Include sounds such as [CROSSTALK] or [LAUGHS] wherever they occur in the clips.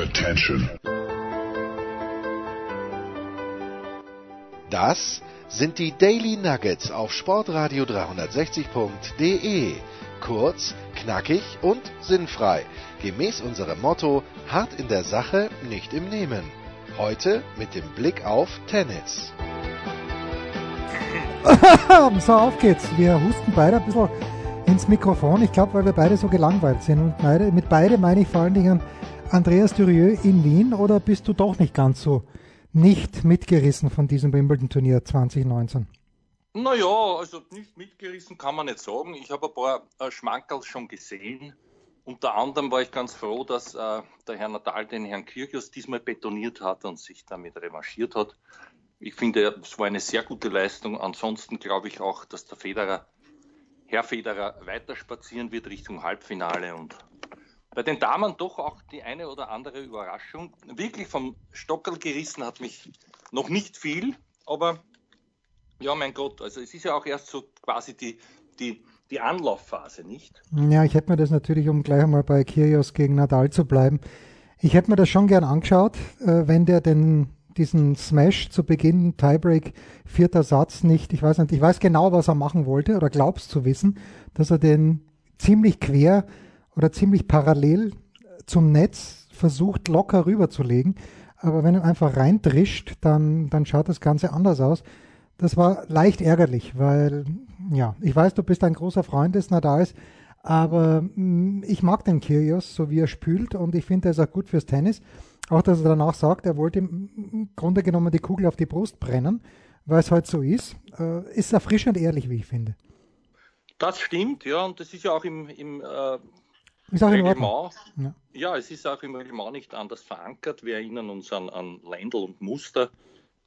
Attention. Das sind die Daily Nuggets auf Sportradio 360.de. Kurz, knackig und sinnfrei. Gemäß unserem Motto: hart in der Sache, nicht im Nehmen. Heute mit dem Blick auf Tennis. [LAUGHS] so, auf geht's. Wir husten beide ein bisschen ins Mikrofon. Ich glaube, weil wir beide so gelangweilt sind. Und beide, mit beide meine ich vor allen Dingen Andreas Durieux in Wien. Oder bist du doch nicht ganz so nicht mitgerissen von diesem Wimbledon-Turnier 2019? Naja, also nicht mitgerissen kann man nicht sagen. Ich habe ein paar äh, Schmankerl schon gesehen. Unter anderem war ich ganz froh, dass äh, der Herr Natal den Herrn Kirchhoff diesmal betoniert hat und sich damit revanchiert hat. Ich finde, es war eine sehr gute Leistung. Ansonsten glaube ich auch, dass der Federer, Herr Federer weiter spazieren wird Richtung Halbfinale und bei den Damen doch auch die eine oder andere Überraschung. Wirklich vom Stockel gerissen hat mich noch nicht viel, aber ja, mein Gott, also es ist ja auch erst so quasi die, die, die Anlaufphase, nicht? Ja, ich hätte mir das natürlich, um gleich einmal bei Kyrgios gegen Nadal zu bleiben, ich hätte mir das schon gern angeschaut, äh, wenn der den diesen Smash zu Beginn, Tiebreak, vierter Satz nicht, ich weiß nicht, ich weiß genau, was er machen wollte oder glaubst zu wissen, dass er den ziemlich quer oder ziemlich parallel zum Netz versucht locker rüberzulegen. Aber wenn er einfach reindrischt, dann, dann schaut das Ganze anders aus. Das war leicht ärgerlich, weil, ja, ich weiß, du bist ein großer Freund des Nadals, aber mm, ich mag den Kyrgios, so wie er spült und ich finde, er ist auch gut fürs Tennis. Auch, dass er danach sagt, er wollte im Grunde genommen die Kugel auf die Brust brennen, weil es halt so ist, äh, ist erfrischend ehrlich, wie ich finde. Das stimmt, ja, und das ist ja auch im, im äh, ist auch Reglement. Ja. ja. es ist auch im Reglement nicht anders verankert. Wir erinnern uns an, an Leindl und Muster.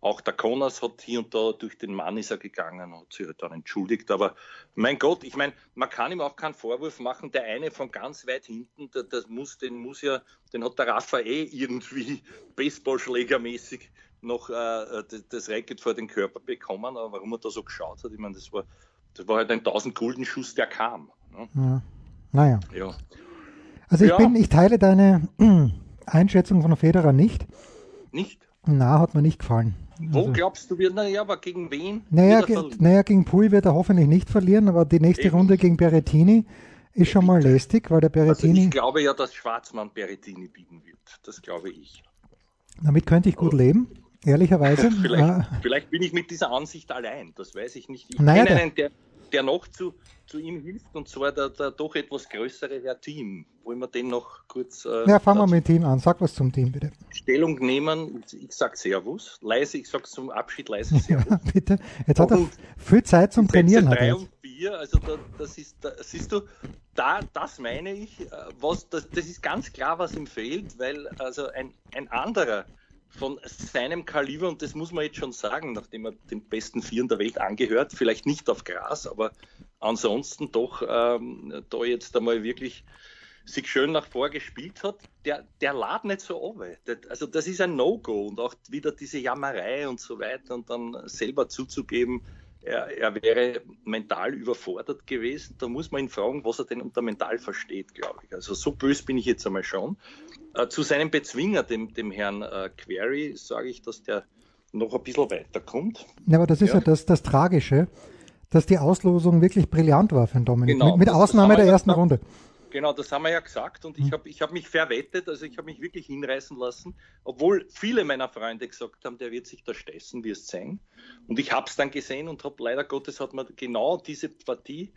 Auch der Konas hat hier und da durch den Mann ist er gegangen, hat sich halt dann entschuldigt. Aber mein Gott, ich meine, man kann ihm auch keinen Vorwurf machen. Der eine von ganz weit hinten, der, das muss, den muss ja, den hat der Rafa eh irgendwie [LAUGHS] Baseballschlägermäßig noch äh, das, das Racket vor den Körper bekommen. Aber warum er da so geschaut hat, ich meine, das war, das war halt ein 1000 Gulden Schuss, der kam. Ne? Ja. Naja. Ja. Also ich ja. bin, ich teile deine [CLEARS THROAT] Einschätzung von Federer nicht. Nicht? Na, hat mir nicht gefallen. Wo also, glaubst du, wird, naja, aber gegen wen? Naja, ge naja, gegen Pui wird er hoffentlich nicht verlieren, aber die nächste Eben. Runde gegen Berrettini ist schon mal lästig, weil der Berrettini. Also ich glaube ja, dass Schwarzmann Berrettini bieten wird. Das glaube ich. Damit könnte ich gut oh. leben, ehrlicherweise. [LAUGHS] vielleicht, ah. vielleicht, bin ich mit dieser Ansicht allein, das weiß ich nicht. Ich naja, kenne einen, der, der noch zu, zu ihm hilft, und zwar der, der doch etwas größere Herr Team. Wollen wir den noch kurz. Äh, ja, fangen wir mit Team an. Sag was zum Team, bitte. Stellung nehmen. Ich sag Servus. Leise, ich sag zum Abschied leise [LAUGHS] Servus. Ja, bitte. Jetzt hat er viel Zeit zum Trainieren. Und vier, also da, das ist, da, siehst du, da, das meine ich, äh, was, das, das ist ganz klar, was ihm fehlt, weil also ein, ein anderer von seinem Kaliber, und das muss man jetzt schon sagen, nachdem er den besten Vieren der Welt angehört, vielleicht nicht auf Gras, aber ansonsten doch ähm, da jetzt einmal wirklich sich schön nach vor gespielt hat, der, der lad nicht so ab. Also das ist ein No-Go und auch wieder diese Jammerei und so weiter und dann selber zuzugeben, er, er, wäre mental überfordert gewesen. Da muss man ihn fragen, was er denn unter mental versteht, glaube ich. Also so böse bin ich jetzt einmal schon. Äh, zu seinem Bezwinger, dem, dem Herrn äh, Query, sage ich, dass der noch ein bisschen weiterkommt. Ja, aber das ist ja, ja das, das Tragische, dass die Auslosung wirklich brillant war für den Dominik. Genau, mit, mit Ausnahme der ersten Runde. Genau, das haben wir ja gesagt und ich hm. habe ich hab mich verwettet, also ich habe mich wirklich hinreißen lassen, obwohl viele meiner Freunde gesagt haben, der wird sich da stessen, wie es sein. Und ich habe es dann gesehen und habe leider Gottes hat man genau diese Partie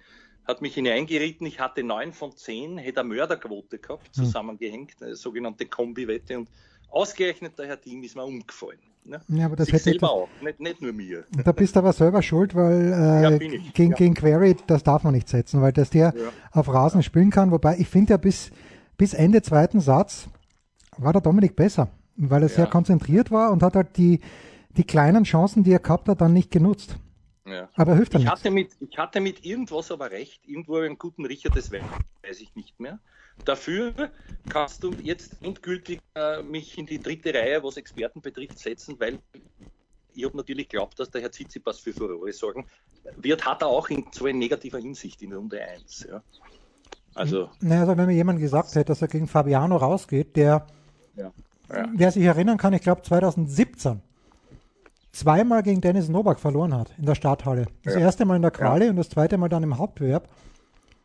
hat mich hineingeritten. Ich hatte neun von zehn, hätte eine Mörderquote gehabt, hm. zusammengehängt, eine sogenannte Kombi-Wette und ausgerechnet der Herr Team ist mir umgefallen. Ne? Ja, aber das Sich hätte selber auch, nicht, nicht, nur mir. Da bist du aber selber schuld, weil äh, ja, gegen, ja. gegen Query, das darf man nicht setzen, weil das der ja. auf Rasen spielen kann. Wobei ich finde ja bis, bis Ende zweiten Satz war der Dominik besser, weil er sehr konzentriert war und hat halt die, die kleinen Chancen, die er gehabt hat, dann nicht genutzt. Ja. Aber hilft ich hatte, mit, ich hatte mit irgendwas aber recht, irgendwo einen guten Riecher, das weiß ich nicht mehr. Dafür kannst du jetzt endgültig äh, mich in die dritte Reihe, was Experten betrifft, setzen, weil ich habe natürlich geglaubt, dass der Herr Tsitsipas für Furore sorgen wird, hat er auch in so in negativer Hinsicht in Runde 1. Ja. Also, naja, also wenn mir jemand gesagt hätte, dass er gegen Fabiano rausgeht, der ja. ja. wer sich erinnern kann, ich glaube 2017 zweimal gegen Dennis Novak verloren hat in der Starthalle. Das erste Mal in der Quali und das zweite Mal dann im Hauptbewerb.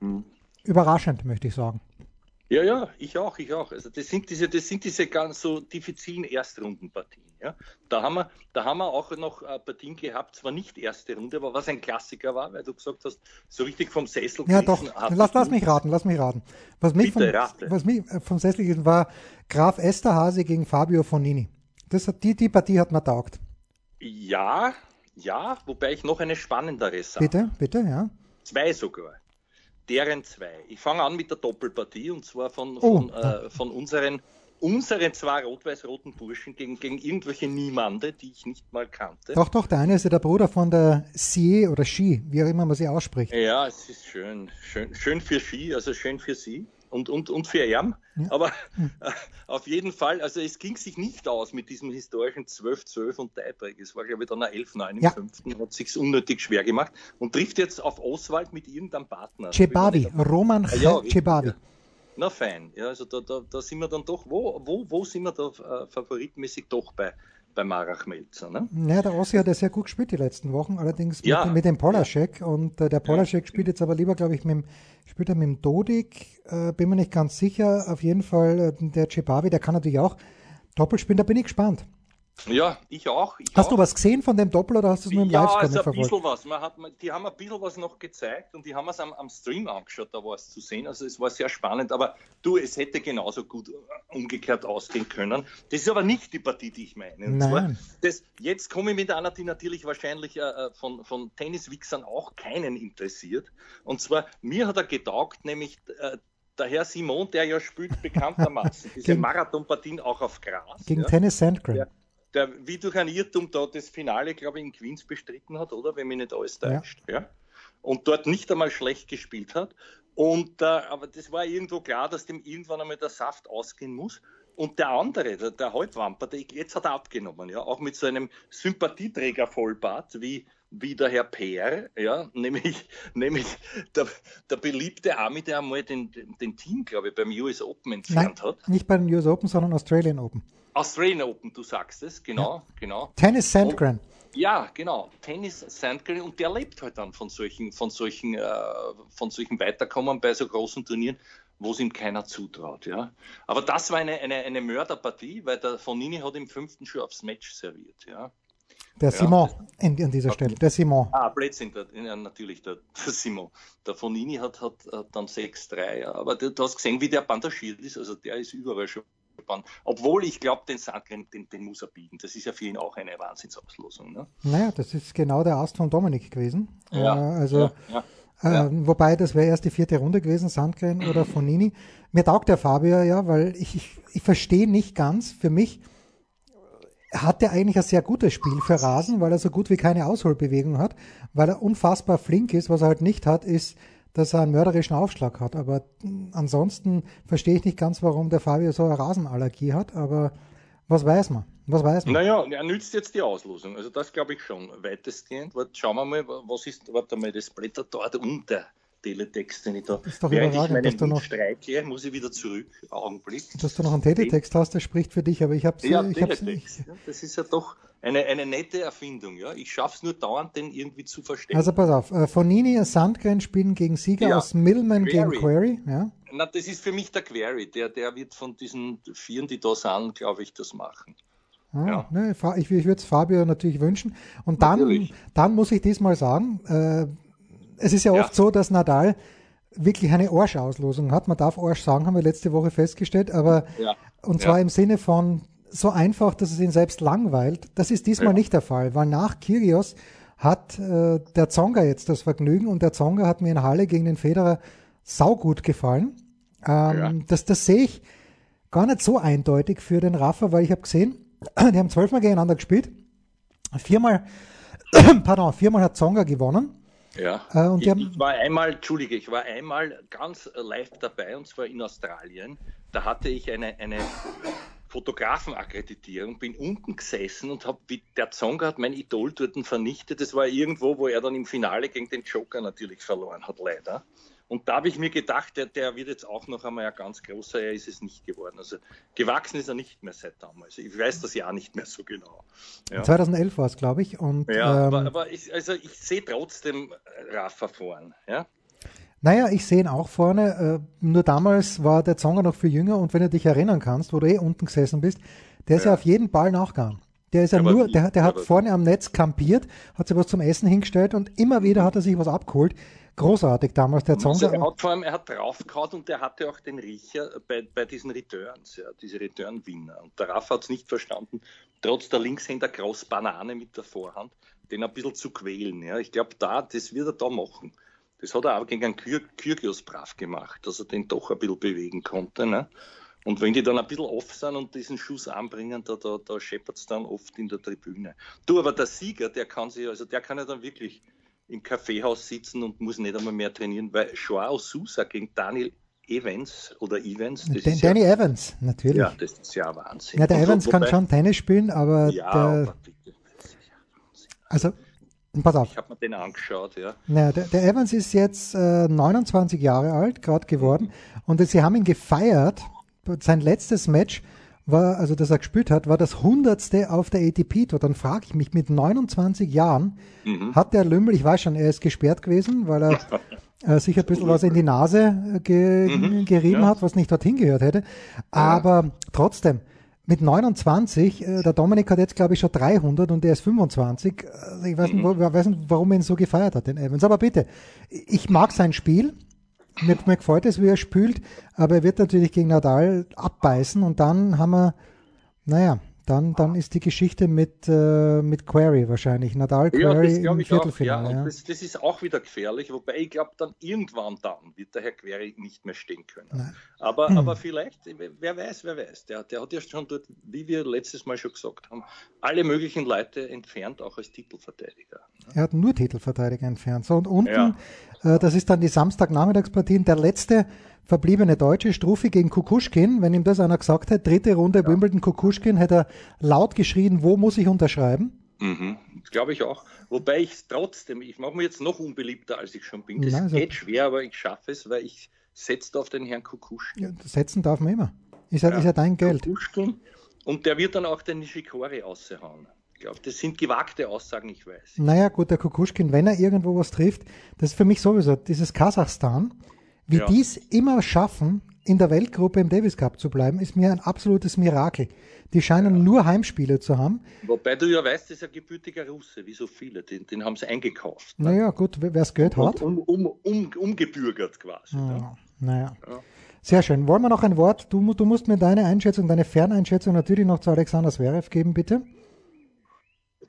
Mhm. Überraschend, möchte ich sagen. Ja, ja, ich auch, ich auch. Also das sind diese, das sind diese ganz so diffizilen Erstrundenpartien. Ja? Da, haben wir, da haben wir auch noch äh, Partien gehabt, zwar nicht erste Runde, aber was ein Klassiker war, weil du gesagt hast, so richtig vom Sessel Ja, doch, lass, lass mich raten, lass mich raten. Was mich, Bitte, vom, was mich äh, vom Sessel gewesen war, Graf Esterhase gegen Fabio Fonini. Das hat, die, die Partie hat mir taugt. Ja, ja, wobei ich noch eine spannendere sage. Bitte, bitte, ja. Zwei sogar deren zwei. Ich fange an mit der Doppelpartie und zwar von, von, oh. äh, von unseren, unseren zwei rot-weiß-roten Burschen gegen, gegen irgendwelche Niemande, die ich nicht mal kannte. Doch, doch, der eine ist ja der Bruder von der Sie oder Ski, wie auch immer man sie ausspricht. Ja, es ist schön. Schön, schön für Ski, also schön für sie und, und, und für Erm. Ja. Aber äh, [LAUGHS] auf jeden Fall, also es ging sich nicht aus mit diesem historischen 12-12 und Tiebreak. Es war, glaube ich, dann ein 11-9 im ja. fünften, hat sich unnötig schwer gemacht und trifft jetzt auf Oswald mit irgendeinem Partner. Cebavi, Roman ah, ja, Cebavi. Ja. Na fein, ja, also da, da, da sind wir dann doch, wo, wo, wo sind wir da äh, favoritmäßig doch bei bei Marach Melzer. Ne? Ja, der Ossi hat ja sehr gut gespielt die letzten Wochen, allerdings ja. mit, mit, dem Polaschek. Und äh, der Polaschek spielt jetzt aber lieber, glaube ich, mit dem, spielt er mit dem Dodik. Äh, bin mir nicht ganz sicher. Auf jeden Fall äh, der Cebavi, der kann natürlich auch Doppel spielen. Da bin ich gespannt. Ja, ich auch. Ich hast auch. du was gesehen von dem Doppel oder hast du es nur im ja, Livestream also ein bisschen was. Hat, die haben ein bisschen was noch gezeigt und die haben es am, am Stream angeschaut, da war es zu sehen. Also es war sehr spannend, aber du, es hätte genauso gut äh, umgekehrt ausgehen können. Das ist aber nicht die Partie, die ich meine. Und Nein. das, jetzt komme ich mit einer, die natürlich wahrscheinlich äh, äh von, von Tenniswichsern auch keinen interessiert. Und zwar, mir hat er getaugt, nämlich äh, der Herr Simon, der ja spielt [LAUGHS] bekanntermaßen diese Marathonpartien auch auf Gras. Gegen ja, Tennis Sandgren. Der, der wie durch ein Irrtum da das Finale, glaube ich, in Queens bestritten hat, oder? Wenn mich nicht alles täuscht. Ja. ja. Und dort nicht einmal schlecht gespielt hat. Und, äh, aber das war irgendwo klar, dass dem irgendwann einmal der Saft ausgehen muss. Und der andere, der, der Halbwamper, der, jetzt hat er abgenommen, ja, auch mit so einem Sympathieträger-Vollbart wie, wie der Herr Peer, ja, nämlich, [LAUGHS] nämlich der, der beliebte Ami, der einmal den, den Team, glaube ich, beim US Open entfernt Nein, hat. Nicht beim US Open, sondern Australian Open. Australian Open, du sagst es, genau, ja. genau. Tennis Sandgren. ja, genau, Tennis Sandgren und der lebt halt dann von solchen, von solchen, äh, von solchen Weiterkommen bei so großen Turnieren, wo es ihm keiner zutraut, ja. Aber das war eine, eine, eine Mörderpartie, weil der Fonini hat im fünften schon aufs Match serviert, ja. Der Simon ja, an dieser Stelle, der Simon. Ah, Blödsinn, der, ja, natürlich, der, der, Simon. Der Fonini hat, hat, hat dann 6-3, ja. aber du, du, hast gesehen, wie der bandagiert ist, also der ist überall schon Autobahn. Obwohl ich glaube, den Sandgren, den, den, muss er bieten. Das ist ja für ihn auch eine Wahnsinnsauslosung. Ne? Naja, das ist genau der Ast von Dominik gewesen. Ja, äh, also, ja, ja. Äh, wobei, das wäre erst die vierte Runde gewesen, Sandgren oder Fonini. Mir taugt der Fabio ja, weil ich, ich, ich verstehe nicht ganz, für mich hat er eigentlich ein sehr gutes Spiel für Rasen, weil er so gut wie keine Ausholbewegung hat, weil er unfassbar flink ist. Was er halt nicht hat, ist dass er einen mörderischen Aufschlag hat. Aber ansonsten verstehe ich nicht ganz, warum der Fabio so eine Rasenallergie hat. Aber was weiß man? Was weiß man? Naja, er nützt jetzt die Auslosung. Also das glaube ich schon weitestgehend. Warte, schauen wir mal, was ist, warte mal, das blättert dort unter. Teletext, den ich da, ist doch während ich meinen dass noch, streike, muss ich wieder zurück, Augenblick. Dass du noch einen Teletext hast, der spricht für dich, aber ich habe ja, ich Teletext, ja, das ist ja doch eine, eine nette Erfindung, ja. Ich schaffe es nur dauernd, den irgendwie zu verstehen. Also pass auf, äh, Fonini und Sandgren spielen gegen Sieger ja, aus Millman Query. gegen Query, ja. Na, das ist für mich der Query, der, der wird von diesen Vieren, die da sind, glaube ich, das machen. Ah, ja. ne, ich, ich würde es Fabio natürlich wünschen. Und dann, dann muss ich diesmal sagen, äh, es ist ja oft ja. so, dass Nadal wirklich eine Arsch-Auslosung hat. Man darf Arsch sagen, haben wir letzte Woche festgestellt, aber ja. und zwar im Sinne von so einfach, dass es ihn selbst langweilt. Das ist diesmal ja. nicht der Fall, weil nach Kyrgios hat äh, der Zonga jetzt das Vergnügen und der Zonga hat mir in Halle gegen den Federer saugut gefallen. Ähm, ja. das, das sehe ich gar nicht so eindeutig für den Rafa, weil ich habe gesehen, [CLEARS THROAT] die haben zwölfmal gegeneinander gespielt. Viermal, [CLEARS THROAT] pardon, viermal hat Zonga gewonnen. Ja, äh, ich, ich war einmal, Entschuldige, ich war einmal ganz live dabei und zwar in Australien. Da hatte ich eine, eine Fotografenakkreditierung, bin unten gesessen und habe, wie der Zonga hat mein Idol dort vernichtet. Das war irgendwo, wo er dann im Finale gegen den Joker natürlich verloren hat, leider. Und da habe ich mir gedacht, der, der wird jetzt auch noch einmal ein ganz großer, er ist es nicht geworden. Also gewachsen ist er nicht mehr seit damals. Ich weiß das Jahr nicht mehr so genau. Ja. 2011 war es, glaube ich. Und, ja, ähm, aber, aber ich, also ich sehe trotzdem Rafa vorn. Ja? Naja, ich sehe ihn auch vorne. Äh, nur damals war der Zonger noch viel jünger und wenn du dich erinnern kannst, wo du eh unten gesessen bist, der ist ja, ja auf jeden Ball nachgegangen. Der ist ja, ja nur, der, der hat vorne am Netz kampiert, hat sich was zum Essen hingestellt und immer wieder hat er sich was abgeholt. Großartig damals der Song. Also er hat vor allem, er hat draufgehauen und er hatte auch den Riecher bei, bei diesen Returns, ja, diese Return-Winner. Und der Raff hat es nicht verstanden, trotz der Linkshänder Cross Banane mit der Vorhand, den ein bisschen zu quälen. Ja. Ich glaube, da, das wird er da machen. Das hat er auch gegen einen Kyrgios brav gemacht, dass er den doch ein bisschen bewegen konnte. Ne? Und wenn die dann ein bisschen off sind und diesen Schuss anbringen, da, da, da scheppert es dann oft in der Tribüne. Du, aber der Sieger, der kann sich, also der kann ja dann wirklich im Kaffeehaus sitzen und muss nicht einmal mehr trainieren, weil Joao Sousa gegen Daniel Evans oder Evans. Den, Danny ja, Evans, natürlich. Ja, das ist ja Wahnsinn. Ja, der und Evans so, kann schon Tennis spielen, aber ja, der, aber bitte, also Pass auf. Ich habe mir den angeschaut, ja. Naja, der, der Evans ist jetzt äh, 29 Jahre alt, gerade geworden. Mhm. Und sie haben ihn gefeiert sein letztes Match war, also das er gespielt hat, war das hundertste auf der ATP Tour. Dann frage ich mich, mit 29 Jahren mhm. hat der Lümmel, ich weiß schon, er ist gesperrt gewesen, weil er äh, sich ein bisschen was in die Nase äh, ge mhm. gerieben ja. hat, was nicht dorthin gehört hätte. Aber ja. trotzdem, mit 29, äh, der Dominik hat jetzt glaube ich schon 300 und er ist 25. Also ich weiß, mhm. nicht, wo, weiß nicht, warum er ihn so gefeiert hat, den Evans. Aber bitte, ich mag sein Spiel. Mir, mir gefällt es, wie er spielt, aber er wird natürlich gegen Nadal abbeißen und dann haben wir, naja, dann, dann ist die Geschichte mit, äh, mit Query wahrscheinlich. Nadal, Query ja, im Viertelfinale. Auch, ja, ja. Das, das, ist auch wieder gefährlich, wobei ich glaube, dann irgendwann dann wird der Herr Query nicht mehr stehen können. Aber, hm. aber vielleicht, wer weiß, wer weiß. Der, der hat ja schon dort, wie wir letztes Mal schon gesagt haben, alle möglichen Leute entfernt, auch als Titelverteidiger. Er hat nur Titelverteidiger entfernt. So, und unten, ja. äh, das ist dann die Samstagnachmittagspartien. Der letzte verbliebene Deutsche, Struffi gegen Kukuschkin. Wenn ihm das einer gesagt hätte, dritte Runde ja. Wimbledon Kukuschkin, hätte er laut geschrien, wo muss ich unterschreiben? Mhm, glaube ich auch. Wobei ich es trotzdem, ich mache mir jetzt noch unbeliebter, als ich schon bin. Das Nein, also, geht schwer, aber ich schaffe es, weil ich setze auf den Herrn Kukuschkin. Ja, setzen darf man immer. Ist ja, ist ja dein Geld. Kukuschkin. Und der wird dann auch den Nishikori aushauen. Ich glaube, das sind gewagte Aussagen, ich weiß. Naja, gut, der Kukuschkin, wenn er irgendwo was trifft, das ist für mich sowieso, dieses Kasachstan, wie ja. die es immer schaffen, in der Weltgruppe im Davis Cup zu bleiben, ist mir ein absolutes Mirakel. Die scheinen ja. nur Heimspiele zu haben. Wobei du ja weißt, das ist ein gebürtiger Russe, wie so viele. Den, den haben sie eingekauft. Ne? Naja, gut, wer es Geld hat. Um, um, um, umgebürgert quasi. Ja, ne? Naja. Ja. Sehr schön. Wollen wir noch ein Wort? Du, du musst mir deine Einschätzung, deine Ferneinschätzung natürlich noch zu Alexander Zverev geben, bitte.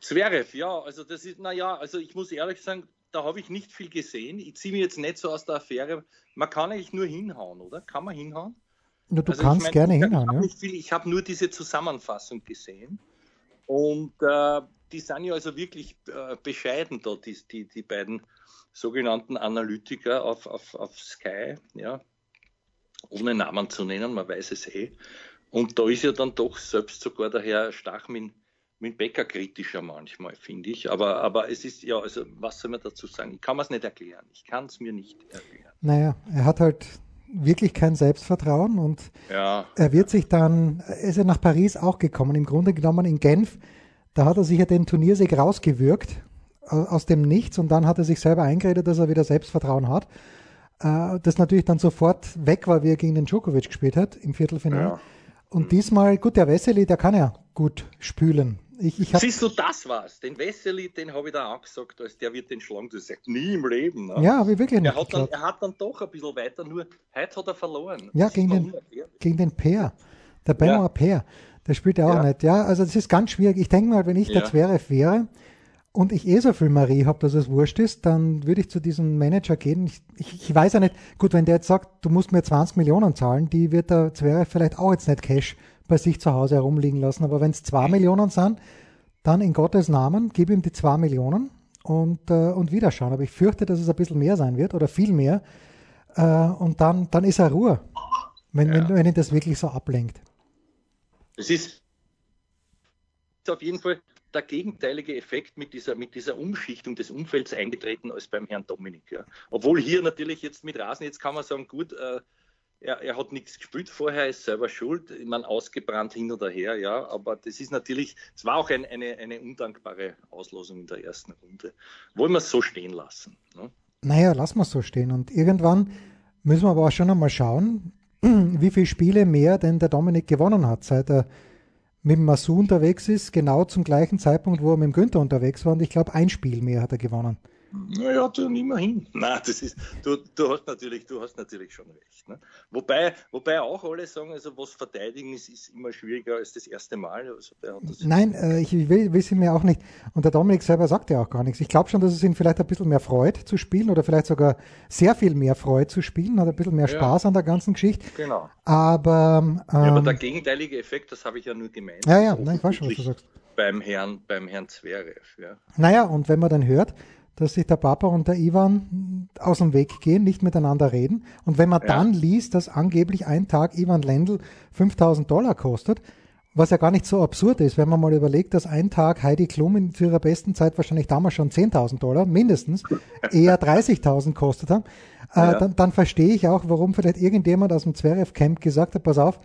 Zverev, ja, also das ist, naja, also ich muss ehrlich sagen, da habe ich nicht viel gesehen. Ich ziehe mich jetzt nicht so aus der Affäre. Man kann eigentlich nur hinhauen, oder? Kann man hinhauen? Ja, du also kannst ich mein, gerne ich, hinhauen. Ich habe ja? hab nur diese Zusammenfassung gesehen. Und äh, die sind ja also wirklich äh, bescheiden da, die, die, die beiden sogenannten Analytiker auf, auf, auf Sky, ja, ohne Namen zu nennen, man weiß es eh. Und da ist ja dann doch selbst sogar der Herr Stachmin mit Bäcker kritischer manchmal, finde ich. Aber, aber es ist, ja, also was soll man dazu sagen? Ich kann mir es nicht erklären. Ich kann es mir nicht erklären. Naja, er hat halt wirklich kein Selbstvertrauen und ja. er wird sich dann, er ist ja nach Paris auch gekommen, im Grunde genommen in Genf, da hat er sich ja den Turniersieg rausgewürgt aus dem Nichts und dann hat er sich selber eingeredet, dass er wieder Selbstvertrauen hat. Äh, das natürlich dann sofort weg war, wie er gegen den Djokovic gespielt hat im Viertelfinale. Ja. Und diesmal, gut, der Wesseli, der kann ja gut spülen. Ich, ich Siehst du, das war's. Den Wesseli, den habe ich da angesagt, als der wird den schlagen. Das sagt nie im Leben. Ne? Ja, wie wirklich nicht. Er hat, dann, er hat dann doch ein bisschen weiter, nur heute hat er verloren. Ja, gegen den, gegen den Peer. Der Benoit ja. Peer. Der spielt ja auch ja. nicht. Ja, also das ist ganz schwierig. Ich denke mal, wenn ich ja. der Zverev wäre und ich eh so viel Marie habe, dass es wurscht ist, dann würde ich zu diesem Manager gehen. Ich, ich, ich, weiß ja nicht, gut, wenn der jetzt sagt, du musst mir 20 Millionen zahlen, die wird der Zverev vielleicht auch jetzt nicht Cash bei sich zu Hause herumliegen lassen. Aber wenn es zwei Millionen sind, dann in Gottes Namen, gib ihm die zwei Millionen und, äh, und wieder schauen. Aber ich fürchte, dass es ein bisschen mehr sein wird oder viel mehr. Äh, und dann, dann ist er Ruhe, wenn, ja. wenn, wenn ihn das wirklich so ablenkt. Es ist auf jeden Fall der gegenteilige Effekt mit dieser, mit dieser Umschichtung des Umfelds eingetreten als beim Herrn Dominik. Ja. Obwohl hier natürlich jetzt mit Rasen, jetzt kann man sagen, gut, äh, er, er, hat nichts gespielt vorher, ist selber schuld, ich meine, ausgebrannt hin oder her, ja, aber das ist natürlich, es war auch ein, eine, eine undankbare Auslosung in der ersten Runde. Wollen wir es so stehen lassen? Ne? Naja, lassen wir es so stehen und irgendwann müssen wir aber auch schon einmal schauen, [CLEARS THROAT] wie viele Spiele mehr denn der Dominik gewonnen hat, seit er mit dem Masu unterwegs ist, genau zum gleichen Zeitpunkt, wo er mit dem Günther unterwegs war und ich glaube, ein Spiel mehr hat er gewonnen. Naja, dann immerhin. [LAUGHS] Nein, das ist, du, du, hast natürlich, du hast natürlich schon recht. Ne? Wobei, wobei auch alle sagen, also was verteidigen ist, ist immer schwieriger als das erste Mal. Also Nein, äh, ich will, will sie mir auch nicht. Und der Dominik selber sagt ja auch gar nichts. Ich glaube schon, dass es ihn vielleicht ein bisschen mehr freut zu spielen oder vielleicht sogar sehr viel mehr freut zu spielen, hat ein bisschen mehr Spaß ja. an der ganzen Geschichte. Genau. Aber, ähm, ja, aber der gegenteilige Effekt, das habe ich ja nur gemeint. Ja, ja, nein, ich weiß schon, was du sagst. Beim Herrn, beim Herrn Zverev, ja. Naja, und wenn man dann hört, dass sich der Papa und der Ivan aus dem Weg gehen, nicht miteinander reden. Und wenn man ja. dann liest, dass angeblich ein Tag Ivan Lendl 5000 Dollar kostet, was ja gar nicht so absurd ist, wenn man mal überlegt, dass ein Tag Heidi Klum in ihrer besten Zeit wahrscheinlich damals schon 10.000 Dollar, mindestens, [LAUGHS] eher 30.000 kostet hat, äh, ja. dann, dann verstehe ich auch, warum vielleicht irgendjemand aus dem Zverev-Camp gesagt hat, pass auf,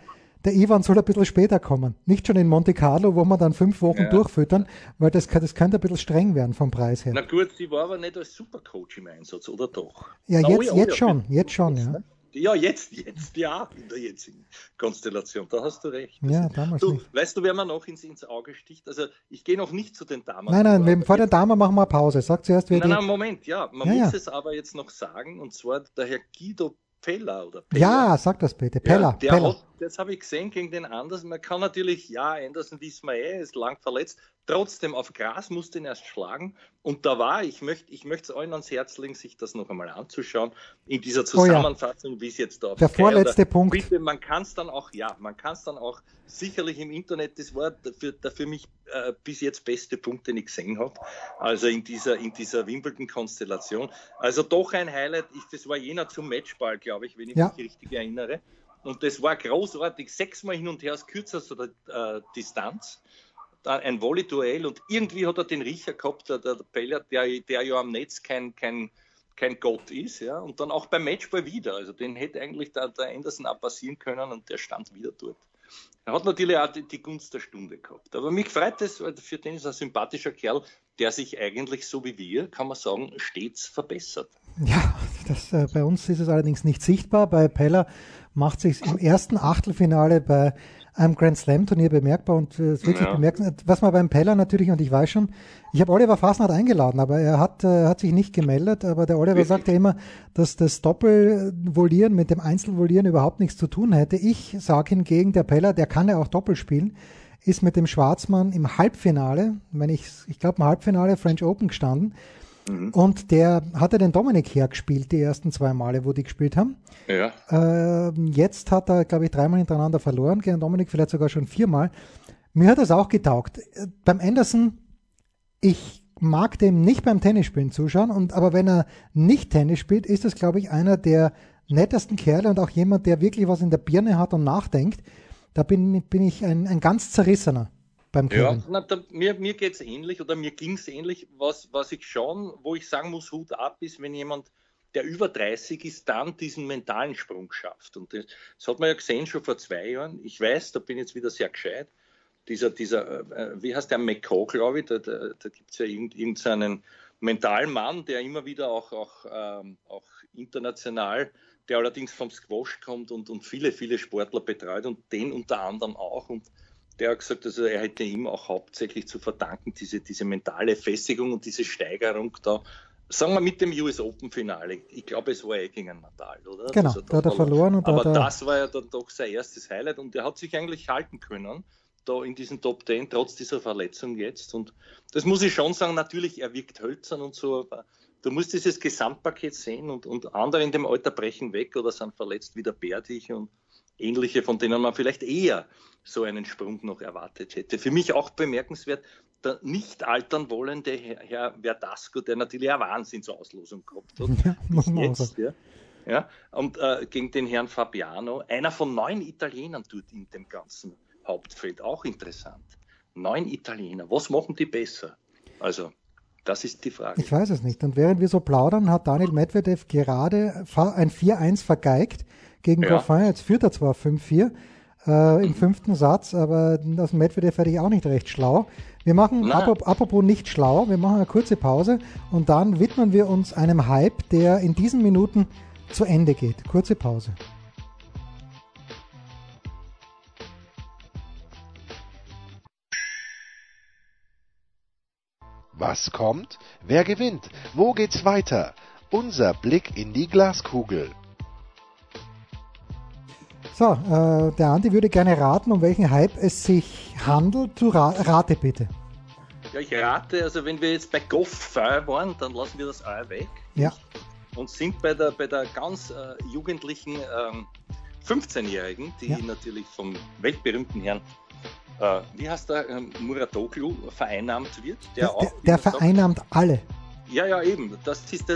der Ivan soll ein bisschen später kommen. Nicht schon in Monte Carlo, wo wir dann fünf Wochen ja. durchfüttern, weil das, das könnte ein bisschen streng werden vom Preis her. Na gut, sie war aber nicht als Supercoach im Einsatz, oder doch? Ja, Na, jetzt, oh, jetzt schon, jetzt schon, ja. Ne? Ja, jetzt, jetzt, ja, in der jetzigen Konstellation, da hast du recht. Das ja, damals du, nicht. Weißt du, wer mir noch ins, ins Auge sticht? Also, ich gehe noch nicht zu den Damen. Nein, nein, wir, vor den Damen machen wir Pause. Sag zuerst, wer Nein, nein, Moment, ja, man ja, muss ja. es aber jetzt noch sagen, und zwar der Herr Guido Pella oder Pella. Ja, sag das bitte. Pella. Ja, Pella. Hat, das habe ich gesehen gegen den Andersen. Man kann natürlich, ja, Anderson wissen wir eh, ist lang verletzt. Trotzdem auf Gras musste ihn erst schlagen. Und da war, ich möchte ich möchte es allen ans Herz legen, sich das noch einmal anzuschauen, in dieser Zusammenfassung, oh ja. wie es jetzt da Der vorletzte Punkt. Bitte, man kann es dann auch, ja, man kann es dann auch sicherlich im Internet, das war für, der für mich äh, bis jetzt beste Punkt, den ich gesehen habe. Also in dieser, in dieser Wimbledon-Konstellation. Also doch ein Highlight. Ich, das war jener zum Matchball, glaube ich, wenn ich ja. mich richtig erinnere. Und das war großartig. Sechsmal hin und her aus kürzester äh, Distanz ein Volley-Duell und irgendwie hat er den Riecher gehabt, der, der Peller, der, der ja am Netz kein, kein, kein Gott ist, ja, und dann auch beim Matchball wieder. Also den hätte eigentlich der, der Anderson auch passieren können und der stand wieder dort. Er hat natürlich auch die, die Gunst der Stunde gehabt. Aber mich freut es, weil für den ist ein sympathischer Kerl, der sich eigentlich so wie wir, kann man sagen, stets verbessert. Ja, das, äh, bei uns ist es allerdings nicht sichtbar. Bei Peller macht sich im ersten Achtelfinale bei einem Grand Slam Turnier bemerkbar und äh, ist wirklich ja. bemerkenswert. Was man beim Peller natürlich, und ich weiß schon, ich habe Oliver Fasnacht eingeladen, aber er hat, äh, hat sich nicht gemeldet, aber der Oliver wirklich? sagt ja immer, dass das Doppelvolieren mit dem Einzelvolieren überhaupt nichts zu tun hätte. Ich sage hingegen, der Peller, der kann ja auch Doppel spielen, ist mit dem Schwarzmann im Halbfinale, wenn ich, ich glaube im Halbfinale French Open gestanden Mhm. Und der hatte den Dominik hergespielt, die ersten zwei Male, wo die gespielt haben. Ja. Äh, jetzt hat er, glaube ich, dreimal hintereinander verloren, gegen Dominik vielleicht sogar schon viermal. Mir hat das auch getaugt. Äh, beim Anderson, ich mag dem nicht beim Tennisspielen zuschauen, und, aber wenn er nicht Tennis spielt, ist das, glaube ich, einer der nettesten Kerle und auch jemand, der wirklich was in der Birne hat und nachdenkt. Da bin, bin ich ein, ein ganz zerrissener beim Kevin. Ja, na, da, mir, mir geht es ähnlich oder mir ging es ähnlich. Was, was ich schon, wo ich sagen muss, Hut ab, ist, wenn jemand, der über 30 ist, dann diesen mentalen Sprung schafft. Und das, das hat man ja gesehen schon vor zwei Jahren. Ich weiß, da bin ich jetzt wieder sehr gescheit. Dieser, dieser äh, wie heißt der, McCall, glaube ich, da, da, da gibt es ja irgendeinen irgend mentalen Mann, der immer wieder auch, auch, ähm, auch international, der allerdings vom Squash kommt und, und viele, viele Sportler betreut und den unter anderem auch. Und der hat gesagt, also er hätte ihm auch hauptsächlich zu verdanken, diese, diese mentale Festigung und diese Steigerung da. Sagen wir mit dem US Open Finale. Ich glaube, es war eh gegen Nadal, oder? Genau, da hat er verloren. Und aber das war ja dann doch sein erstes Highlight und er hat sich eigentlich halten können, da in diesen Top Ten, trotz dieser Verletzung jetzt. Und das muss ich schon sagen, natürlich, er wirkt hölzern und so, aber du musst dieses Gesamtpaket sehen und, und andere in dem Alter brechen weg oder sind verletzt wie der Bärtich und ähnliche, von denen man vielleicht eher so einen Sprung noch erwartet hätte. Für mich auch bemerkenswert, der nicht altern wollende Herr Verdasco, der natürlich eine Wahnsinnsauslosung gehabt hat. [LAUGHS] Ja, jetzt, ja. ja. Und äh, gegen den Herrn Fabiano, einer von neun Italienern tut in dem ganzen Hauptfeld, auch interessant. Neun Italiener. Was machen die besser? Also, das ist die Frage. Ich weiß es nicht. Und während wir so plaudern, hat Daniel Medvedev gerade ein 4-1 vergeigt gegen ja. Goffin. Jetzt führt er zwar 5-4 äh, im fünften Satz, aber aus Medvedev werde ich auch nicht recht schlau. Wir machen, apropos, apropos nicht schlau, wir machen eine kurze Pause und dann widmen wir uns einem Hype, der in diesen Minuten zu Ende geht. Kurze Pause. Was kommt? Wer gewinnt? Wo geht's weiter? Unser Blick in die Glaskugel. So, äh, der Andi würde gerne raten, um welchen Hype es sich handelt. Du ra rate bitte. Ja, ich rate, also wenn wir jetzt bei Goff Fire waren, dann lassen wir das A weg. Ja. Und sind bei der, bei der ganz äh, jugendlichen ähm, 15-Jährigen, die ja. natürlich vom weltberühmten Herrn äh, wie heißt der, ähm, Muratoglu vereinnahmt wird. Der, der, auch, der vereinnahmt sagt, alle. Ja, ja, eben. Das ist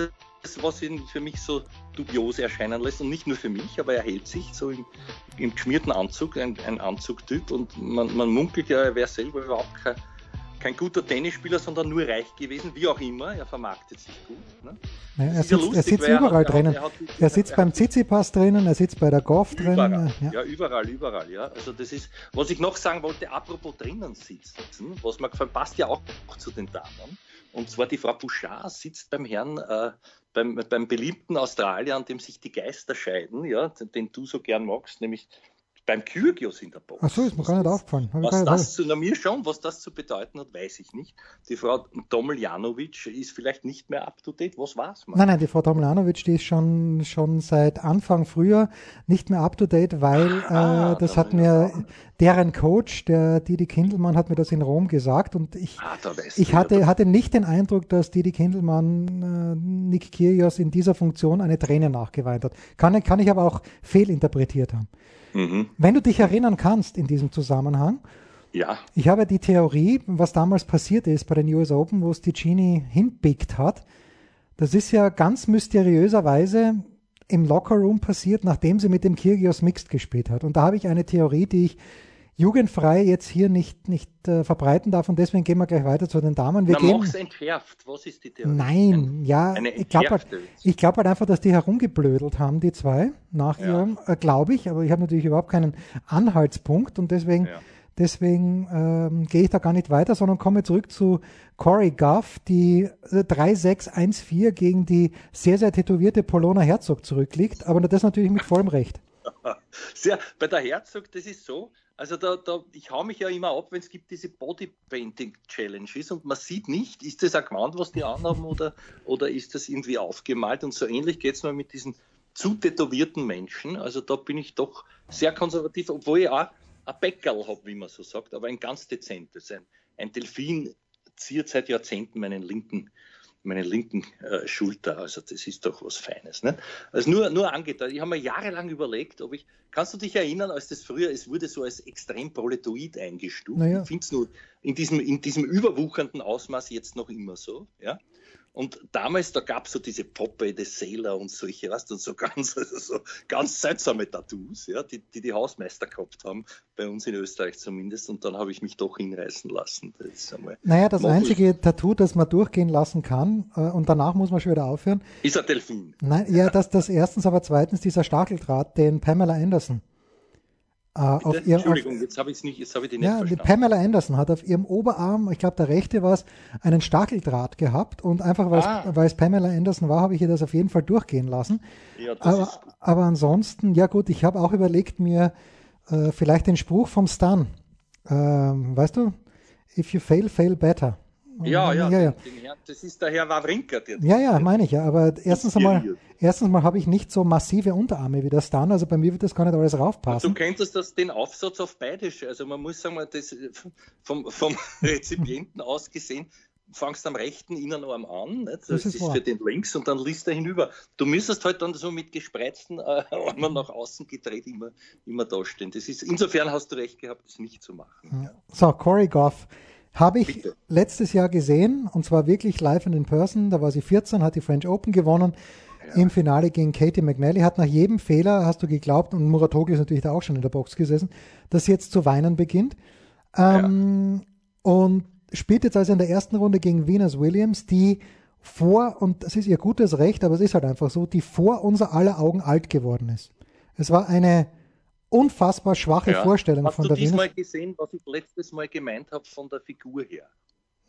das, was ihn für mich so dubios erscheinen lässt. Und nicht nur für mich, aber er hält sich so im, im geschmierten Anzug, ein, ein Anzugtyp. Und man, man munkelt ja, er wäre selber überhaupt kein kein guter Tennisspieler, sondern nur reich gewesen, wie auch immer. Er vermarktet sich gut. Ne? Ja, er, sitzt, ja lustig, er, sitzt, überall er drinnen. Hat, er, sitzt beim Tsitsipas drinnen, er sitzt bei der Golf drinnen. Ja. ja. überall, überall. Ja. Also das ist, was ich noch sagen wollte, apropos drinnen sitzen, was mir gefällt, passt ja auch zu den Damen. Und zwar die Frau Bouchard sitzt beim Herrn, äh, beim, beim beliebten Australier, an dem sich die Geister scheiden, ja, den du so gern magst, nämlich beim Kyrgios in der Box. Ach so, ist mir gar nicht aufgefallen. was das zu, na, mir schon, was das zu bedeuten hat, weiß ich nicht. Die Frau Domeljanovic ist vielleicht nicht mehr up to date. Was war's? Man? Nein, nein, die Frau Domeljanovic, die ist schon, schon seit Anfang früher nicht mehr up to date, weil ah, äh, das hat mir deren Coach, der Didi Kindelmann, hat mir das in Rom gesagt und ich, ah, ich hatte, hatte nicht den Eindruck, dass Didi Kindelmann äh, Nick Kyrgios in dieser Funktion eine Träne nachgeweint hat. Kann, kann ich aber auch fehlinterpretiert haben. Mhm. Wenn du dich erinnern kannst in diesem Zusammenhang, ja. Ich habe die Theorie, was damals passiert ist bei den US Open, wo es die Genie hinpickt hat. Das ist ja ganz mysteriöserweise im Lockerroom passiert, nachdem sie mit dem Kyrgios Mixed gespielt hat. Und da habe ich eine Theorie, die ich jugendfrei jetzt hier nicht, nicht äh, verbreiten darf und deswegen gehen wir gleich weiter zu den Damen. Wir Na, gehen, entschärft. Was ist die Theorie? Nein, ja, ich glaube halt, glaub halt einfach, dass die herumgeblödelt haben, die zwei, nach ja. ihrem, äh, glaube ich, aber ich habe natürlich überhaupt keinen Anhaltspunkt und deswegen, ja. deswegen ähm, gehe ich da gar nicht weiter, sondern komme zurück zu Corey Guff, die 3-6-1-4 äh, gegen die sehr, sehr tätowierte Polona Herzog zurückliegt, aber das natürlich mit vollem Recht. [LAUGHS] Sehr, bei der Herzog, das ist so, also da, da, ich hau mich ja immer ab, wenn es gibt diese Bodypainting-Challenges und man sieht nicht, ist das ein Gewand, was die anhaben oder, oder ist das irgendwie aufgemalt und so ähnlich geht es mir mit diesen zu tätowierten Menschen. Also da bin ich doch sehr konservativ, obwohl ich auch ein Bäckerl habe, wie man so sagt, aber ein ganz dezentes. Ein, ein Delfin ziert seit Jahrzehnten meinen linken meine linken äh, Schulter. Also das ist doch was Feines. Ne? Also nur, nur angetan. Ich habe mir jahrelang überlegt, ob ich, kannst du dich erinnern, als das früher, es wurde so als extrem proletoid eingestuft. Naja. Ich finde es nur in diesem, in diesem überwuchernden Ausmaß jetzt noch immer so. Ja? Und damals, da gab es so diese Poppe des Sailor und solche, weißt du, so ganz, also [LAUGHS] so ganz seltsame Tattoos, ja, die, die, die Hausmeister gehabt haben, bei uns in Österreich zumindest. Und dann habe ich mich doch hinreißen lassen. Das naja, das einzige Tattoo, das man durchgehen lassen kann, äh, und danach muss man schon wieder aufhören. Ist ein Delfin. Nein, ja, das, das erstens, aber zweitens dieser Stacheldraht, den Pamela Anderson auf ihr, Entschuldigung, auf, jetzt habe ich es nicht, jetzt habe ich den nicht ja, verstanden. Pamela Anderson hat auf ihrem Oberarm, ich glaube der rechte war es, einen Stacheldraht gehabt und einfach weil, ah. es Pamela Anderson war, habe ich ihr das auf jeden Fall durchgehen lassen. Ja, aber, aber ansonsten, ja gut, ich habe auch überlegt mir äh, vielleicht den Spruch vom Stan, ähm, weißt du, if you fail, fail better. Ja, ja, ja, ja. Den, den, das ist der Herr Wawrinka. Der ja, ja, meine ich ja. Aber erstens einmal, erstens mal habe ich nicht so massive Unterarme wie das dann. Also bei mir wird das gar nicht alles raufpassen. Du könntest das, den Aufsatz auf beide. Also man muss sagen, das vom, vom [LAUGHS] Rezipienten aus gesehen, fangst am rechten Innenarm an, nicht? das, das ist, ist für den links und dann liest er hinüber. Du müsstest halt dann so mit gespreizten äh, [LAUGHS] Armen nach außen gedreht immer, immer dastehen. Das ist, insofern hast du recht gehabt, das nicht zu machen. Ja. So, Corey Goff habe ich Bitte. letztes Jahr gesehen und zwar wirklich live und in person. Da war sie 14, hat die French Open gewonnen. Ja. Im Finale gegen Katie McNally hat nach jedem Fehler, hast du geglaubt, und Muratoglu ist natürlich da auch schon in der Box gesessen, dass sie jetzt zu weinen beginnt. Ähm, ja. und spielt jetzt also in der ersten Runde gegen Venus Williams, die vor, und das ist ihr gutes Recht, aber es ist halt einfach so, die vor unser aller Augen alt geworden ist. Es war eine unfassbar schwache ja. Vorstellung Hast von der Venus. Hast du diesmal gesehen, was ich letztes Mal gemeint habe von der Figur her?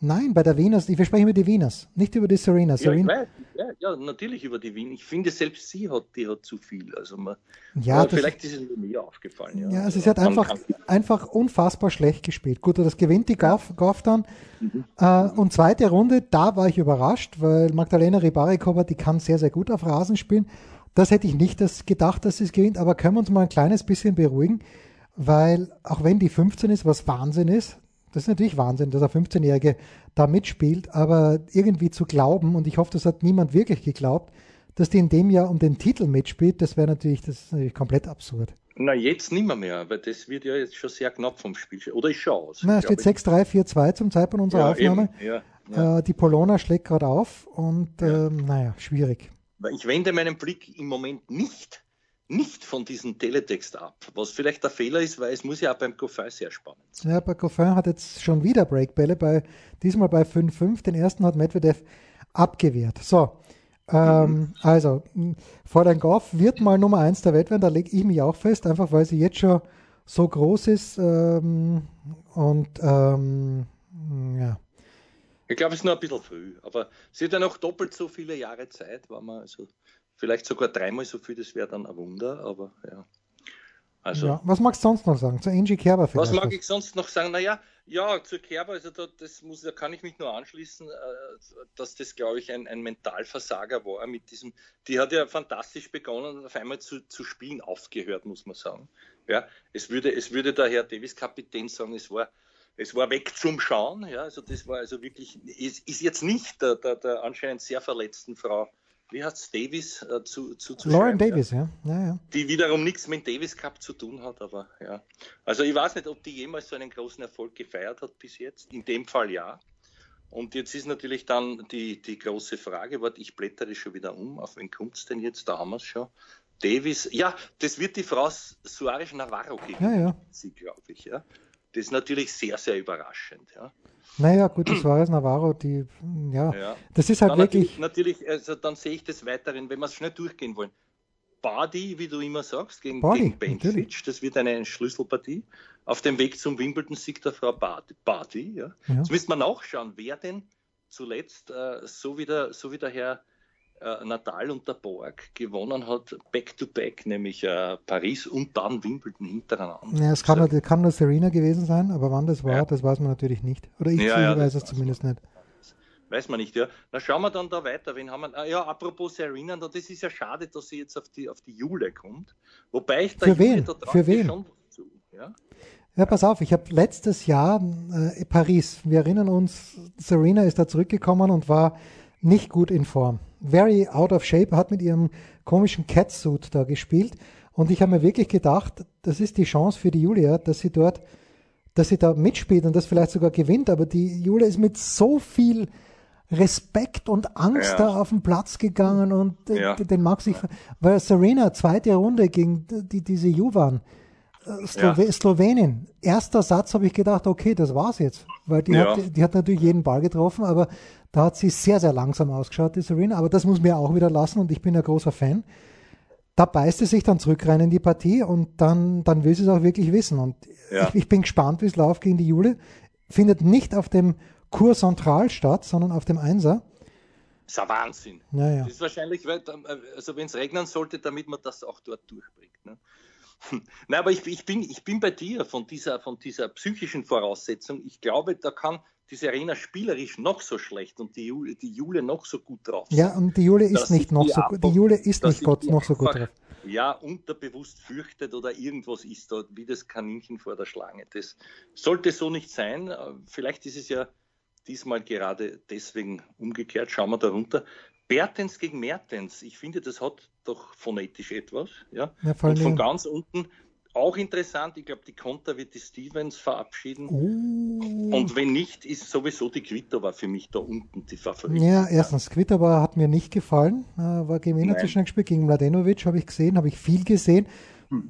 Nein, bei der Venus, wir sprechen über die Venus, nicht über die Serena. Serena. Ja, weiß, ja, ja, natürlich über die Venus. Ich finde, selbst sie hat, die hat zu viel. Also man, ja, vielleicht ist es mir aufgefallen. Ja, ja also sie hat einfach, einfach unfassbar schlecht gespielt. Gut, das gewinnt die Gaff, Gaff dann. Mhm. Äh, und zweite Runde, da war ich überrascht, weil Magdalena Ribarikova, die kann sehr, sehr gut auf Rasen spielen. Das hätte ich nicht das gedacht, dass sie es gewinnt, aber können wir uns mal ein kleines bisschen beruhigen, weil auch wenn die 15 ist, was Wahnsinn ist, das ist natürlich Wahnsinn, dass ein 15-Jährige da mitspielt, aber irgendwie zu glauben, und ich hoffe, das hat niemand wirklich geglaubt, dass die in dem Jahr um den Titel mitspielt, das wäre natürlich, das natürlich komplett absurd. Na, jetzt nicht mehr, mehr, weil das wird ja jetzt schon sehr knapp vom Spiel. Oder ich schaue aus. Na, es steht 6-3-4-2 zum Zeitpunkt unserer ja, Aufnahme. Ja, ja. Äh, die Polona schlägt gerade auf und äh, naja, schwierig. Ich wende meinen Blick im Moment nicht nicht von diesem Teletext ab, was vielleicht der Fehler ist, weil es muss ja auch beim Goffin sehr spannend sein. Ja, bei Goffin hat jetzt schon wieder Breakbälle, bei, diesmal bei 5-5, den ersten hat Medvedev abgewehrt. So, ähm, mhm. also, vor den Goff wird mal Nummer 1 der Welt werden, da lege ich mich auch fest, einfach weil sie jetzt schon so groß ist ähm, und ähm, ja. Ich glaube, es ist nur ein bisschen früh, aber sie hat ja noch doppelt so viele Jahre Zeit, war man also Vielleicht sogar dreimal so viel, das wäre dann ein Wunder, aber ja. Also, ja, was magst du sonst noch sagen? Zu Angie Kerber vielleicht? Was mag ich sonst noch sagen? Naja, ja, zu Kerber, also da, das muss, da kann ich mich nur anschließen, äh, dass das, glaube ich, ein, ein Mentalversager war mit diesem, die hat ja fantastisch begonnen und auf einmal zu, zu spielen aufgehört, muss man sagen. Ja, es würde, es würde der Herr Davis-Kapitän sagen, es war, es war weg zum Schauen, ja, also das war also wirklich, ist, ist jetzt nicht der, der, der anscheinend sehr verletzten Frau wie heißt es, Davis äh, zu, zu, zu Lauren Davis, ja. Ja. ja. Die wiederum nichts mit Davis Cup zu tun hat, aber ja. Also ich weiß nicht, ob die jemals so einen großen Erfolg gefeiert hat bis jetzt. In dem Fall ja. Und jetzt ist natürlich dann die, die große Frage, warte, ich blättere schon wieder um, auf wen kommt es denn jetzt? Da haben wir es schon. Davis, ja, das wird die Frau Suarez Navarro gegen ja, ja. sie, glaube ich. Ja. Das ist natürlich sehr, sehr überraschend. Ja. Naja, gut, das war es Navarro, die, ja, ja. das ist halt dann wirklich. Natürlich, natürlich, also dann sehe ich das weiterhin, wenn wir es schnell durchgehen wollen. Badi, wie du immer sagst, gegen, gegen Benfic, das wird eine Schlüsselpartie. Auf dem Weg zum Wimbledon-Sieg der Frau Badi, ja. ja. Jetzt müsste man nachschauen, wer denn zuletzt, äh, so, wie der, so wie der Herr äh, Natal und der Borg gewonnen hat, back-to-back, nämlich äh, Paris und dann Wimbledon hintereinander. Ja, es kann, also, nur, kann nur Serena gewesen sein, aber wann das war, ja. das weiß man natürlich nicht. Oder ich, ja, ja, weiß es zumindest nicht. Weiß man nicht, ja. Na schauen wir dann da weiter. Wen haben wir? Ah, ja, apropos Serena, das ist ja schade, dass sie jetzt auf die, auf die Jule kommt. Wobei ich da Für wen? Für wen? schon zu. Ja? Ja, pass auf, ich habe letztes Jahr äh, Paris, wir erinnern uns, Serena ist da zurückgekommen und war nicht gut in Form. Very out of shape, hat mit ihrem komischen Catsuit da gespielt. Und ich habe mir wirklich gedacht, das ist die Chance für die Julia, dass sie dort, dass sie da mitspielt und das vielleicht sogar gewinnt. Aber die Julia ist mit so viel Respekt und Angst ja. da auf den Platz gegangen und ja. den mag sich, weil Serena, zweite Runde gegen die, diese Juvan, äh, Slowe ja. Slowenien, erster Satz habe ich gedacht, okay, das war's jetzt. Weil die, hat, die hat natürlich jeden Ball getroffen, aber da hat sie sehr, sehr langsam ausgeschaut, die Serena, aber das muss mir auch wieder lassen und ich bin ein großer Fan. Da beißt sie sich dann zurück rein in die Partie und dann, dann will sie es auch wirklich wissen. Und ja. ich, ich, bin gespannt, wie es läuft gegen die Jule. Findet nicht auf dem Kurs Central statt, sondern auf dem Einser. Das ist ein Wahnsinn. Ja, ja. Das ist wahrscheinlich, also wenn es regnen sollte, damit man das auch dort durchbringt. Ne? [LAUGHS] Nein, aber ich, ich, bin, ich bin bei dir von dieser, von dieser psychischen Voraussetzung. Ich glaube, da kann die Serena spielerisch noch so schlecht und die Jule, die Jule noch so gut drauf. Ja, und die Jule ist nicht noch so gut. Die Jule ist nicht Gott noch so gut drauf. Ja, unterbewusst fürchtet oder irgendwas ist dort, wie das Kaninchen vor der Schlange. Das sollte so nicht sein. Vielleicht ist es ja diesmal gerade deswegen umgekehrt. Schauen wir darunter. Bertens gegen Mertens. Ich finde, das hat doch phonetisch etwas. Ja? ja und von ganz unten auch interessant, ich glaube, die Konter wird die Stevens verabschieden. Oh. Und wenn nicht, ist sowieso die Kvitova für mich da unten die Favoritin. Ja, erstens, Kvitova hat mir nicht gefallen, äh, war Gewinner zwischen gespielt. Gegen Mladenovic habe ich gesehen, habe ich viel gesehen.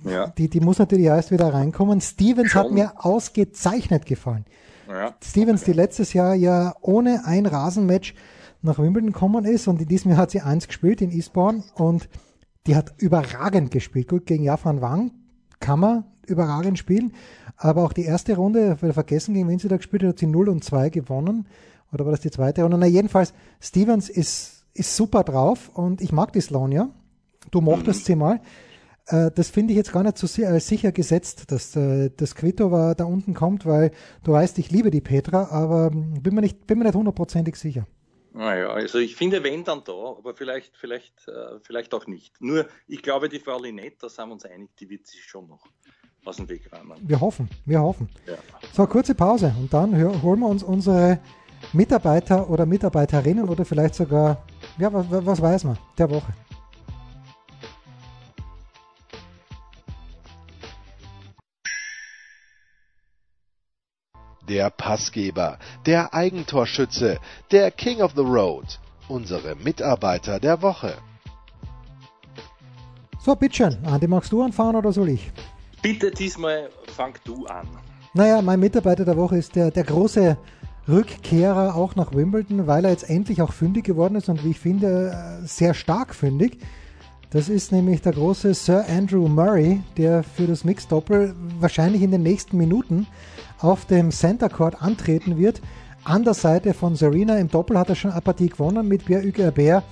ja. die, die muss natürlich erst wieder reinkommen. Stevens Schon. hat mir ausgezeichnet gefallen. Ja. Stevens, okay. die letztes Jahr ja ohne ein Rasenmatch nach Wimbledon gekommen ist und in diesem Jahr hat sie eins gespielt in Eastbourne und die hat überragend gespielt. Gut, gegen Jafan Wang kann man überragend spielen, aber auch die erste Runde, vergessen, gegen wen sie da gespielt hat, hat sie 0 und 2 gewonnen. Oder war das die zweite Runde? Na, jedenfalls, Stevens ist, ist super drauf und ich mag die Sloan, ja. Du mochtest sie mal. Äh, das finde ich jetzt gar nicht so sicher gesetzt, dass äh, das Quito da unten kommt, weil du weißt, ich liebe die Petra, aber bin bin mir nicht hundertprozentig sicher. Naja, also ich finde, wenn dann da, aber vielleicht, vielleicht, äh, vielleicht auch nicht. Nur, ich glaube, die Frau Linette, da sind wir uns einig, die wird sich schon noch aus dem Weg räumen. Wir hoffen, wir hoffen. Ja. So, kurze Pause und dann holen wir uns unsere Mitarbeiter oder Mitarbeiterinnen oder vielleicht sogar, ja, was, was weiß man, der Woche. Der Passgeber, der Eigentorschütze, der King of the Road, unsere Mitarbeiter der Woche. So, bitteschön. Andi, magst du anfahren oder soll ich? Bitte diesmal fang du an. Naja, mein Mitarbeiter der Woche ist der, der große Rückkehrer auch nach Wimbledon, weil er jetzt endlich auch fündig geworden ist und wie ich finde, sehr stark fündig. Das ist nämlich der große Sir Andrew Murray, der für das Mixed Doppel wahrscheinlich in den nächsten Minuten auf dem Center Court antreten wird. An der Seite von Serena im Doppel hat er schon eine Partie gewonnen mit Pierre-Hugues Herbert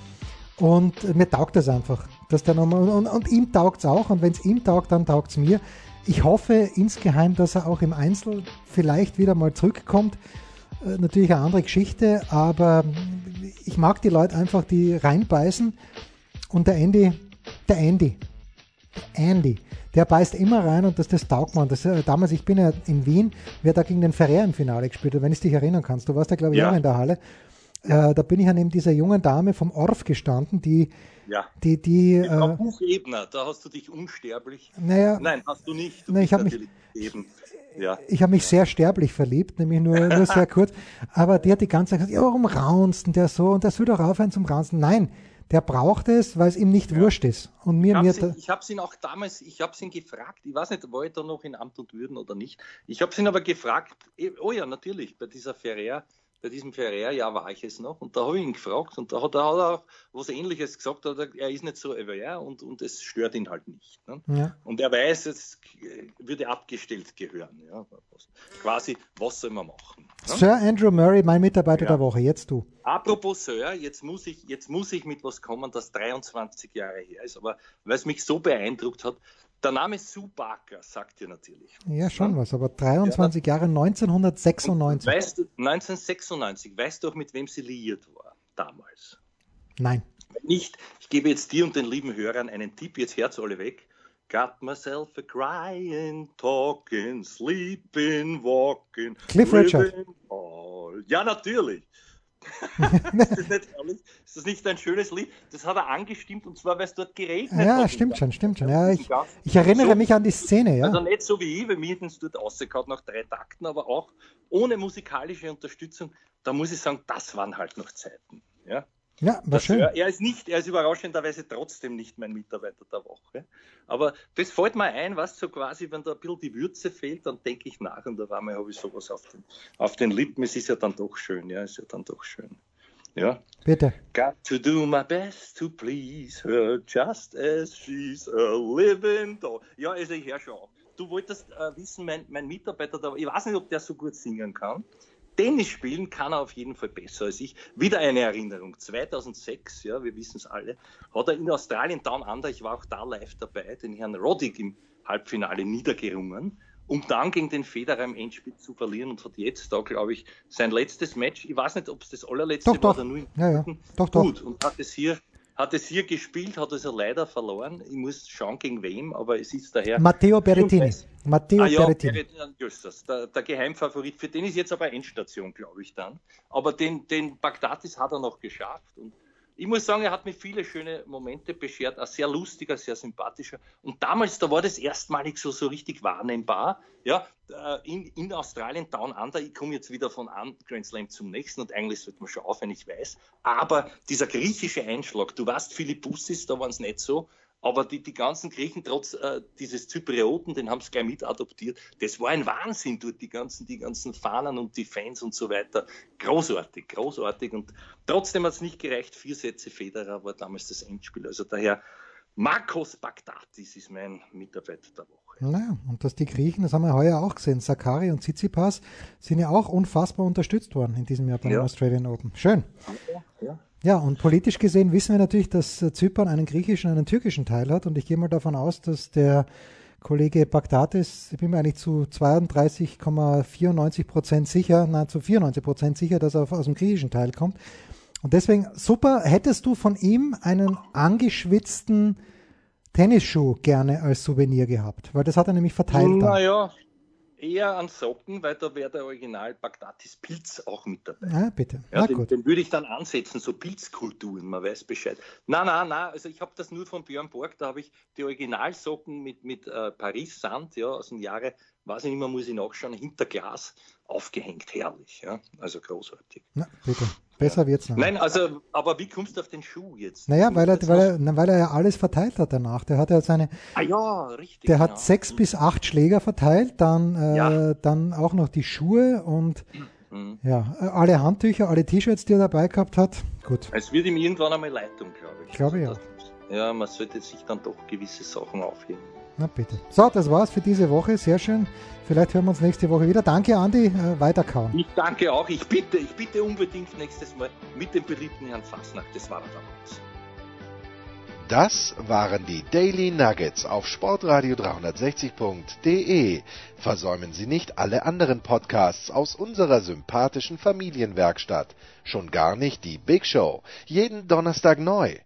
und mir taugt das einfach. Dass der nochmal, und, und ihm taugt es auch und wenn es ihm taugt, dann taugt es mir. Ich hoffe insgeheim, dass er auch im Einzel vielleicht wieder mal zurückkommt. Äh, natürlich eine andere Geschichte, aber ich mag die Leute einfach, die reinbeißen. Und der Andy, der Andy, der Andy, der beißt immer rein und das, das taugt man. Das, äh, damals, ich bin ja in Wien, wer da gegen den Ferrer im Finale gespielt hat, wenn du dich erinnern kannst. Du warst ja, glaube ich, ja. auch in der Halle. Äh, da bin ich ja neben dieser jungen Dame vom Orf gestanden, die. Ja. Die, die, äh, Buchebner, da hast du dich unsterblich. Naja, Nein, hast du nicht. Du nein, ich habe mich. Eben. Ja. Ich habe mich sehr sterblich verliebt, nämlich nur, nur sehr kurz. Aber die hat die ganze Zeit gesagt, ja, warum raunst denn der so? Und der soll doch aufhören zum Raunzen. Nein, der braucht es, weil es ihm nicht ja. wurscht ist. Und mir, ich habe ihn, hab ihn auch damals, ich habe ihn gefragt, ich weiß nicht, war ich da noch in Amt und Würden oder nicht. Ich habe ihn aber gefragt, eh, oh ja, natürlich, bei dieser Ferrer, bei diesem Ferrer-Jahr war ich es noch und da habe ich ihn gefragt und da hat er auch was Ähnliches gesagt, er ist nicht so aware und, und es stört ihn halt nicht. Ne? Ja. Und er weiß, es würde abgestellt gehören. Ja? Quasi, was soll man machen? Ne? Sir Andrew Murray, mein Mitarbeiter ja. der Woche, jetzt du. Apropos Sir, jetzt muss, ich, jetzt muss ich mit was kommen, das 23 Jahre her ist, aber weil es mich so beeindruckt hat, der Name Sue Barker sagt dir natürlich. Ja, schon ja? was, aber 23 ja, Jahre 1996. Weißt du, 1996, weißt du auch, mit wem sie liiert war damals? Nein. Nicht, ich gebe jetzt dir und den lieben Hörern einen Tipp, jetzt Herz alle weg. Got myself a crying, talking, sleeping, walking. Cliff Richard. All. Ja, natürlich. [LAUGHS] ist, das nicht herrlich? ist das nicht ein schönes Lied? Das hat er angestimmt und zwar, weil es dort geregnet ja, hat. Ja, stimmt schon, stimmt schon. Ja, ich, ich erinnere so, mich an die Szene. Ja. Also nicht so wie ich, weil mir es dort rausgehauen nach drei Takten, aber auch ohne musikalische Unterstützung. Da muss ich sagen, das waren halt noch Zeiten. Ja. Ja, war schön. Er, er ist nicht, er ist überraschenderweise trotzdem nicht mein Mitarbeiter der Woche. Aber das fällt mir ein, was so quasi, wenn da ein bisschen die Würze fehlt, dann denke ich nach und da war mir, habe ich sowas auf den, auf den Lippen. Es ist ja dann doch schön, ja, ist ja dann doch schön. Ja. Bitte. Got to do my best to please her, just as she's a living doll. Ja, also ich höre schon Du wolltest äh, wissen, mein, mein Mitarbeiter, da, ich weiß nicht, ob der so gut singen kann. Tennis spielen kann er auf jeden Fall besser als ich. Wieder eine Erinnerung. 2006, ja, wir wissen es alle, hat er in Australien Down Under, ich war auch da live dabei, den Herrn Roddick im Halbfinale niedergerungen, um dann gegen den Federer im Endspiel zu verlieren und hat jetzt da, glaube ich, sein letztes Match, ich weiß nicht, ob es das allerletzte doch, war doch. oder nur im ja, ja. Doch, Gut, doch. und hat es hier hat es hier gespielt, hat es ja leider verloren. Ich muss schauen, gegen wem, aber es ist daher. Matteo Berrettini. Matteo ah, ja, Berrettini. Der, der Geheimfavorit. Für den ist jetzt aber Endstation, glaube ich dann. Aber den, den Bagdatis hat er noch geschafft. Und ich muss sagen, er hat mir viele schöne Momente beschert, ein sehr lustiger, sehr sympathischer. Und damals, da war das erstmalig so, so richtig wahrnehmbar. Ja, äh, in, in Australien Down Under, ich komme jetzt wieder von einem Grand Slam zum nächsten und eigentlich sollte man schon aufhören, ich weiß. Aber dieser griechische Einschlag, du weißt, Philippussis, da waren es nicht so, aber die, die ganzen Griechen, trotz äh, dieses Zyprioten, den haben sie gleich mit adoptiert, das war ein Wahnsinn dort, die ganzen, die ganzen Fahnen und die Fans und so weiter. Großartig, großartig. Und trotzdem hat es nicht gereicht. Vier Sätze Federer war damals das Endspiel. Also daher, Marcos Bagdatis ist mein Mitarbeiter der Woche. Naja, und dass die Griechen, das haben wir heuer auch gesehen, Sakari und Tsitsipas sind ja auch unfassbar unterstützt worden in diesem Jahr beim ja. Australian Open. Schön. Ja, ja. Ja, und politisch gesehen wissen wir natürlich, dass Zypern einen griechischen und einen türkischen Teil hat. Und ich gehe mal davon aus, dass der Kollege Bagdatis, ich bin mir eigentlich zu 32,94 Prozent sicher, nein, zu 94 Prozent sicher, dass er aus dem griechischen Teil kommt. Und deswegen, super, hättest du von ihm einen angeschwitzten Tennisschuh gerne als Souvenir gehabt? Weil das hat er nämlich verteilt. Naja, eher an Socken, weil da wäre der Original Bagdatis Pilz auch mit dabei. Ah, bitte. Ja, den, den, würde ich dann ansetzen, so Pilzkulturen, man weiß Bescheid. Nein, nein, nein, also ich habe das nur von Björn Borg, da habe ich die Originalsocken mit, mit äh, Paris Sand, ja, aus dem Jahre, weiß ich nicht mehr, muss ich nachschauen, hinter Glas aufgehängt, herrlich, ja, also großartig. Na, bitte. Besser wird's noch. Nein, also, aber wie kommst du auf den Schuh jetzt? Naja, weil er, weil, er, weil er ja alles verteilt hat danach. Der hat ja seine. Ah ja, richtig. Der genau. hat sechs bis acht Schläger verteilt, dann, äh, ja. dann auch noch die Schuhe und mhm. ja, alle Handtücher, alle T-Shirts, die er dabei gehabt hat. Gut. Es wird ihm irgendwann einmal Leitung, glaube ich. Ich glaube ja. Ja, man sollte sich dann doch gewisse Sachen aufheben. Na bitte. So, das war's für diese Woche. Sehr schön. Vielleicht hören wir uns nächste Woche wieder. Danke, Andi. Äh, weiterkauen. Ich danke auch. Ich bitte, ich bitte unbedingt nächstes Mal mit dem beliebten Herrn Fassnacht. Das war damals. Das waren die Daily Nuggets auf Sportradio 360.de. Versäumen Sie nicht alle anderen Podcasts aus unserer sympathischen Familienwerkstatt. Schon gar nicht die Big Show. Jeden Donnerstag neu.